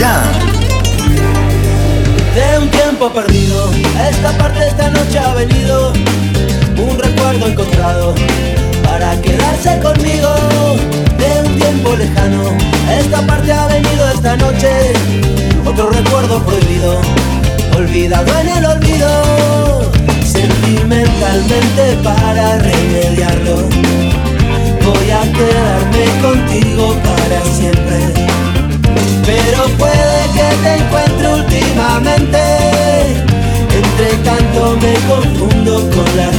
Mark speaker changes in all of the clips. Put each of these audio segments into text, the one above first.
Speaker 1: De un tiempo perdido, esta parte esta noche ha venido un recuerdo encontrado para quedarse conmigo. De un tiempo lejano, esta parte ha venido esta noche otro recuerdo prohibido, olvidado en el olvido. Sentimentalmente para remediarlo, voy a quedarme contigo para siempre. Que te encuentre últimamente. Entre tanto me confundo con la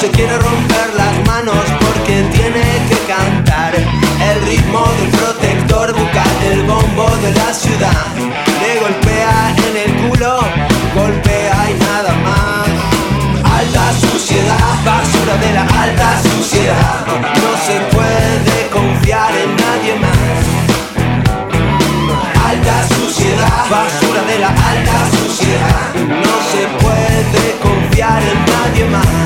Speaker 1: se quiere romper las manos porque tiene que cantar. El ritmo del protector busca el bombo de la ciudad. Le golpea en el culo, golpea y nada más. Alta suciedad, basura de la alta suciedad. No se puede confiar en nadie más alta suciedad, basura de la alta suciedad. No se puede confiar en nadie más.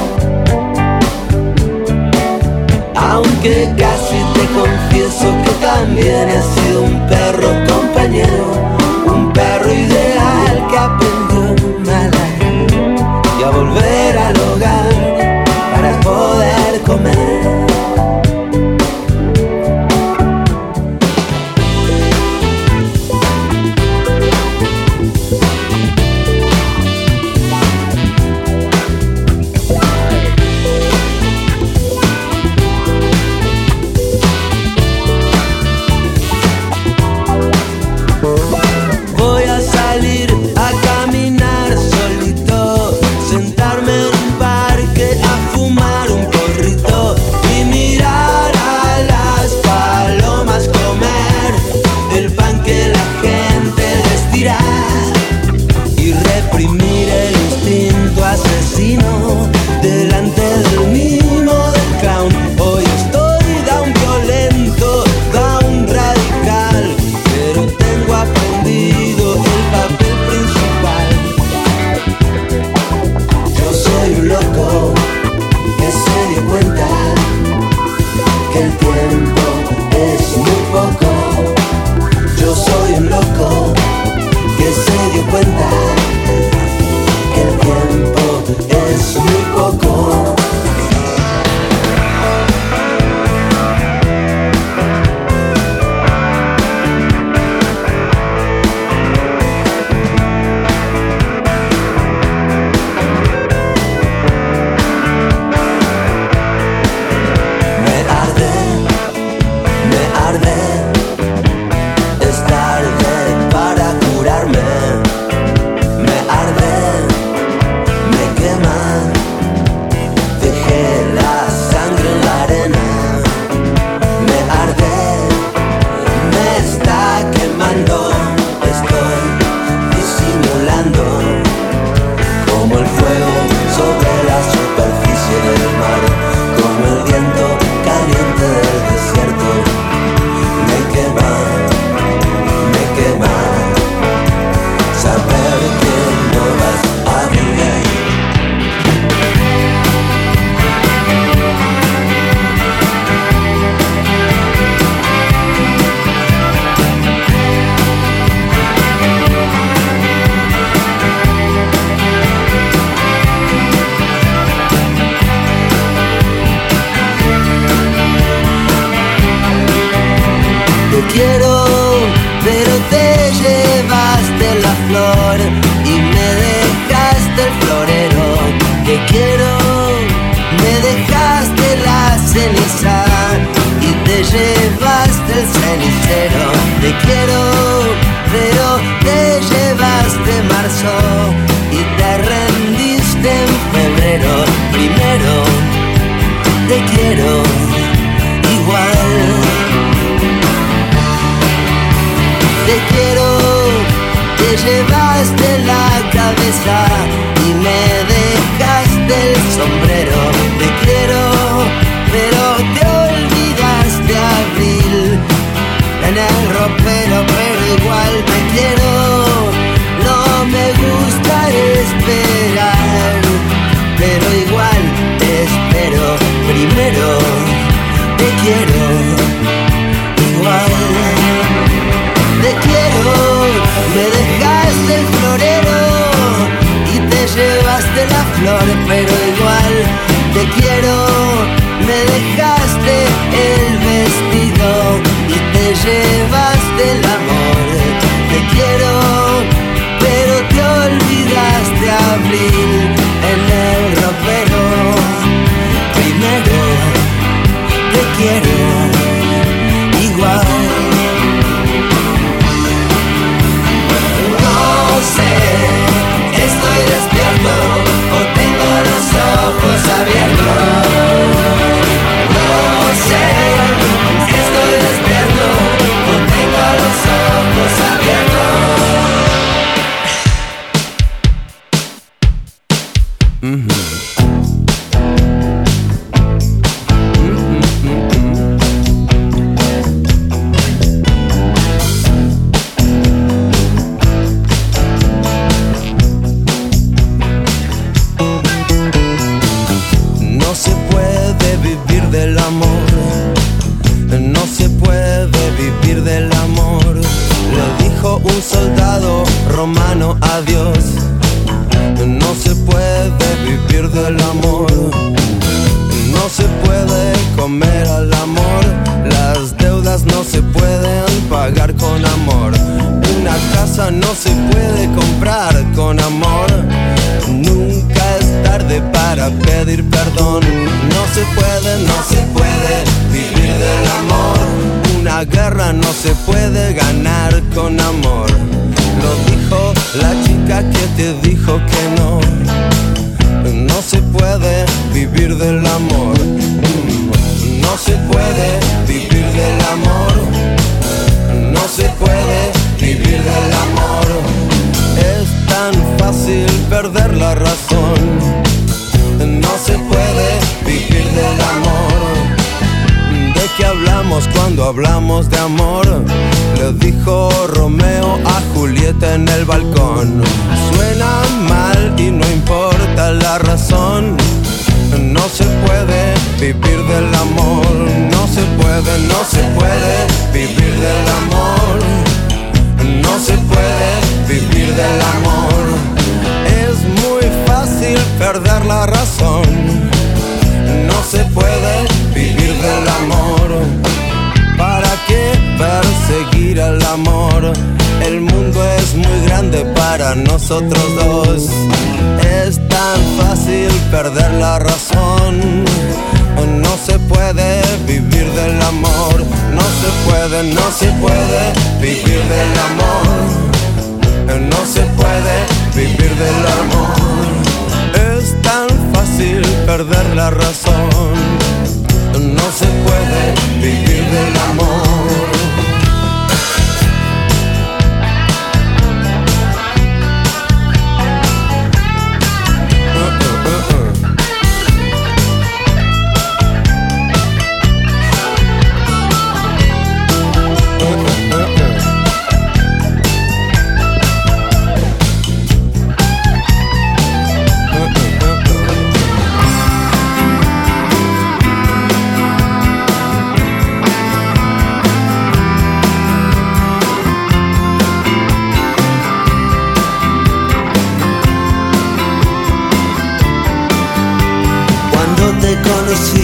Speaker 1: Aunque casi te confieso que también he sido un perro compañero, un perro ideal que aprendió mal a y a volver te quiero igual. te quiero, te llevaste la cabeza y me dejaste el sombrero. Te quiero, pero te olvidaste abril en el ropero, pero igual te quiero. Dejaste el florero y te llevaste la flor, pero igual te quiero, se puede, no se puede vivir del amor. Una guerra no se puede ganar
Speaker 2: con amor. Lo dijo la chica que te dijo
Speaker 1: que no. No se puede vivir del amor. No se puede vivir del amor. No se puede vivir del amor. Es tan fácil perder la razón. No se puede del amor. ¿De qué hablamos cuando hablamos de amor? Le dijo Romeo a Julieta en el balcón. Suena mal y no importa la razón. No se puede vivir del amor, no se puede, no se puede vivir del amor, no se puede vivir del amor. Es muy fácil perder la razón se puede vivir del amor. ¿Para qué perseguir al amor? El mundo es muy grande para nosotros dos. Es tan fácil perder la razón. No se puede vivir del amor. No se puede, no se puede vivir del amor. No se puede vivir del amor. Es tan fácil perder la razón. No se puede vivir del amor.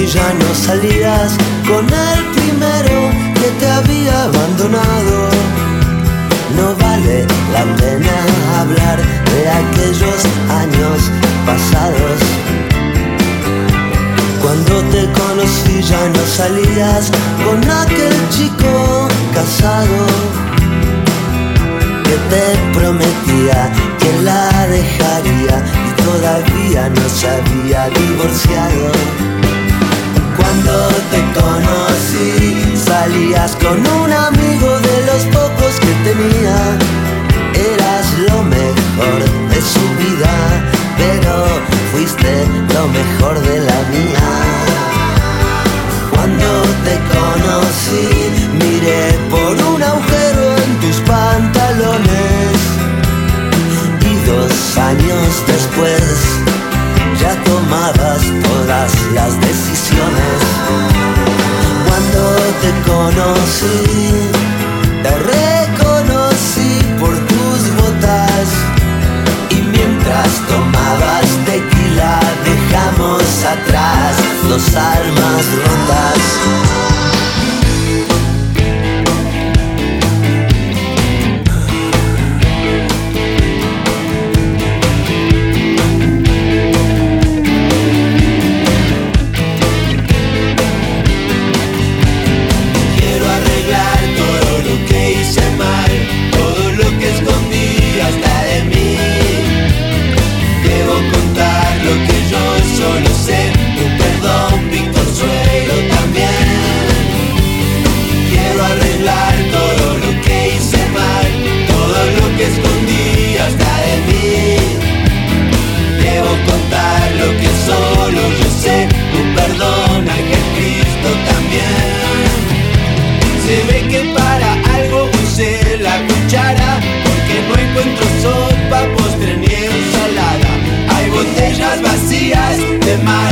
Speaker 1: ya no salías con el primero que te había abandonado. No vale la pena hablar de aquellos años pasados. Cuando te conocí ya no salías con aquel chico casado que te prometía que la dejaría y todavía no se había divorciado. Cuando te conocí, salías con un amigo de los pocos que tenía. Eras lo mejor de su vida, pero fuiste lo mejor de la vida.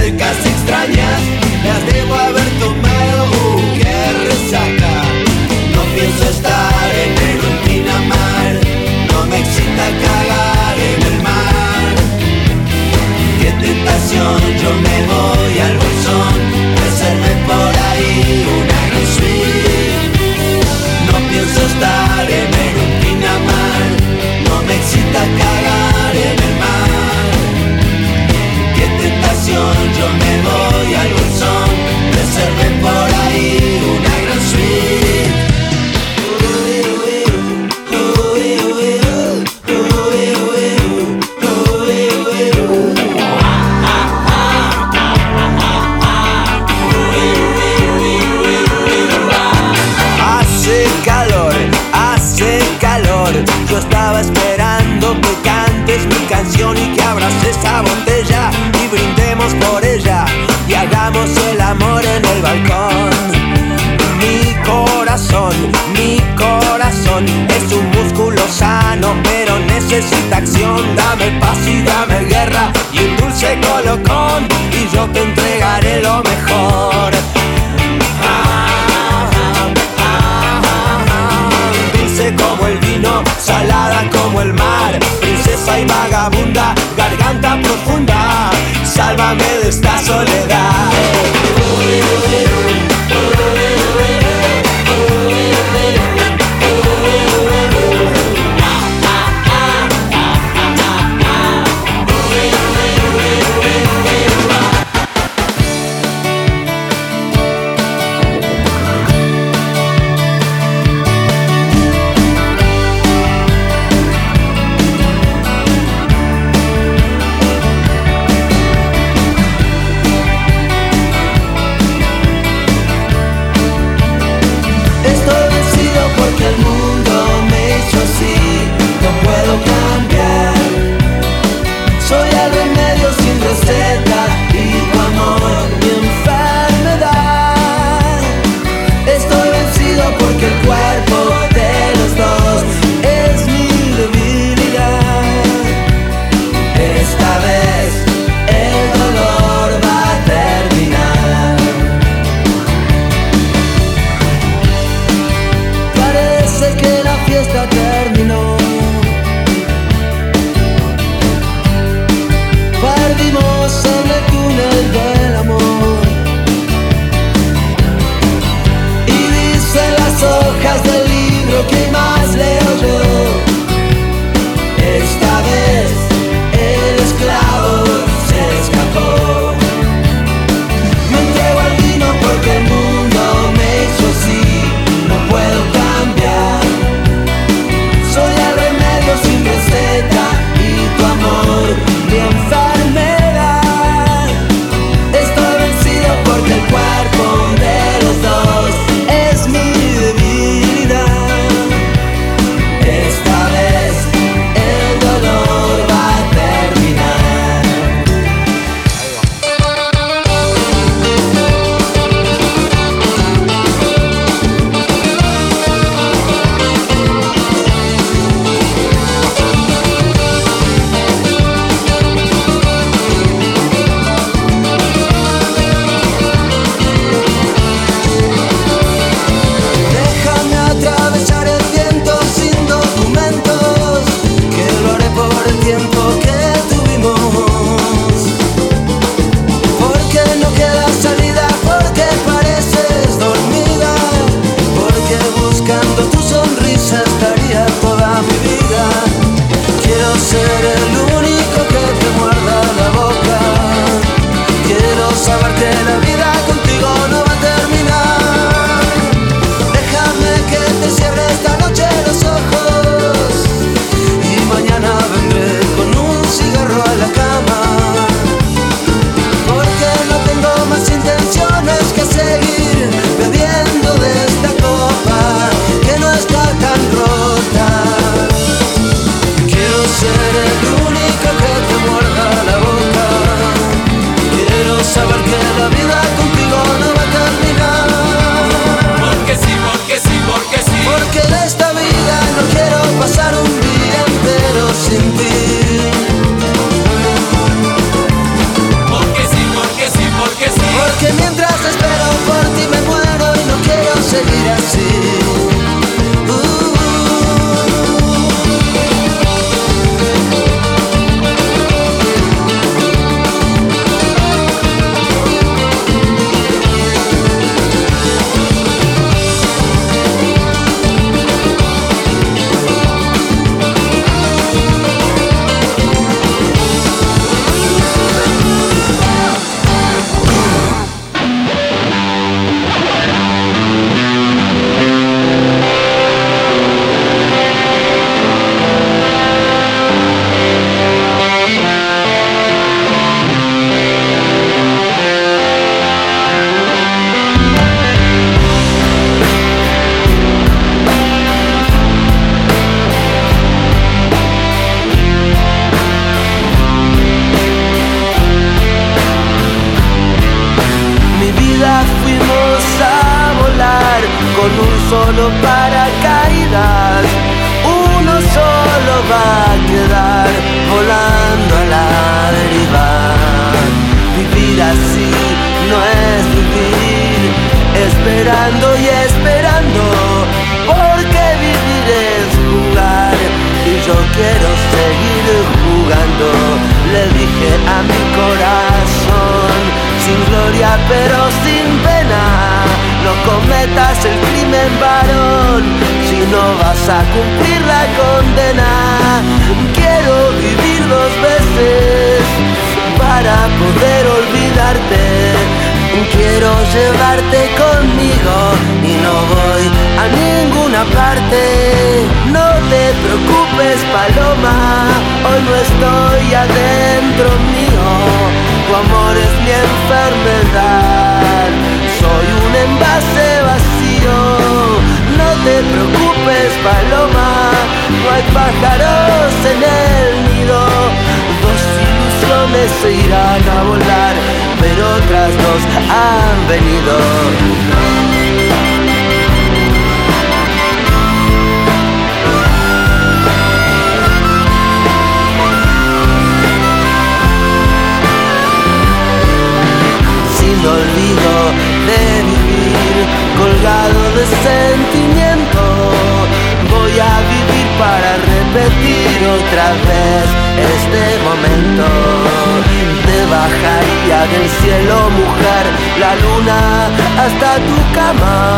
Speaker 1: cerca se extraña. te entregaré lo mejor. Dulce como el vino, salada como el mar, princesa y vagabunda, garganta profunda, sálvame de esta soledad. Solo para caídas, uno solo va a quedar volando a la deriva. Vivir así no es vivir, esperando y esperando, porque vivir es jugar y yo quiero seguir jugando. Le dije a mi corazón, sin gloria pero sin no cometas el crimen varón si no vas a cumplir la condena. Quiero vivir dos veces para poder olvidarte. Quiero llevarte conmigo y no voy a ninguna parte. No te preocupes, paloma, hoy no estoy adentro mío. Tu amor es mi enfermedad. Envase vacío. No te preocupes, paloma, no hay pájaros en el nido. Dos ilusiones se irán a volar, pero otras dos han venido. olvido de sentimiento. Voy a vivir para repetir otra vez este momento. Te bajaría del cielo, mujer, la luna hasta tu cama,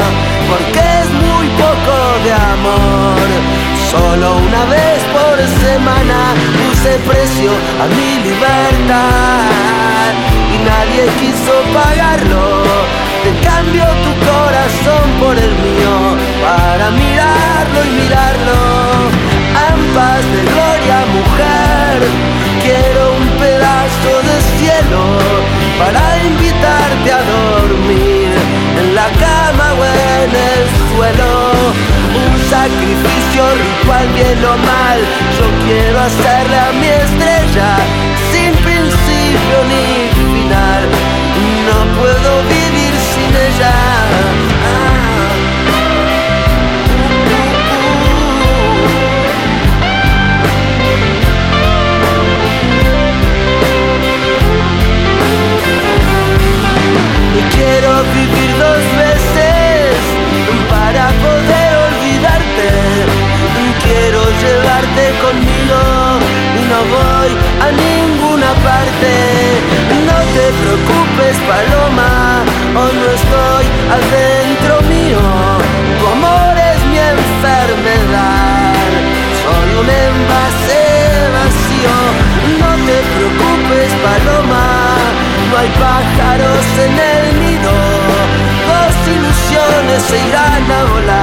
Speaker 1: porque es muy poco de amor. Solo una vez por semana puse precio a mi libertad y nadie quiso pagarlo. Te cambio tu corazón por el mío para mirarlo y mirarlo. Ambas de gloria, mujer. Quiero un pedazo de cielo para invitarte a dormir en la cama o en el suelo. Un sacrificio ritual, bien o mal. Yo quiero hacerle a mi estrella sin principio ni a ninguna parte. No te preocupes, paloma, hoy no estoy adentro mío. Tu amor es mi enfermedad, solo un envase vacío. No te preocupes, paloma, no hay pájaros en el nido. Dos ilusiones se irán a volar.